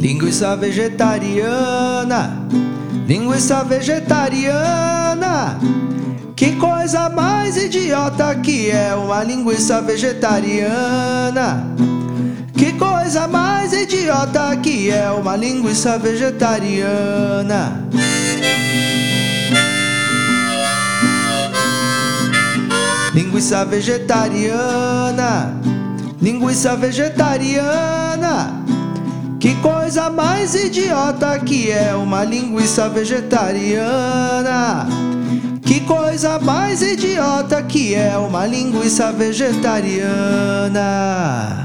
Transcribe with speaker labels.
Speaker 1: Linguiça vegetariana, linguiça vegetariana. Que coisa mais idiota que é uma linguiça vegetariana. Que coisa mais idiota que é uma linguiça vegetariana. Linguiça vegetariana, linguiça vegetariana. Coisa mais idiota que é uma linguiça vegetariana. Que coisa mais idiota que é uma linguiça vegetariana.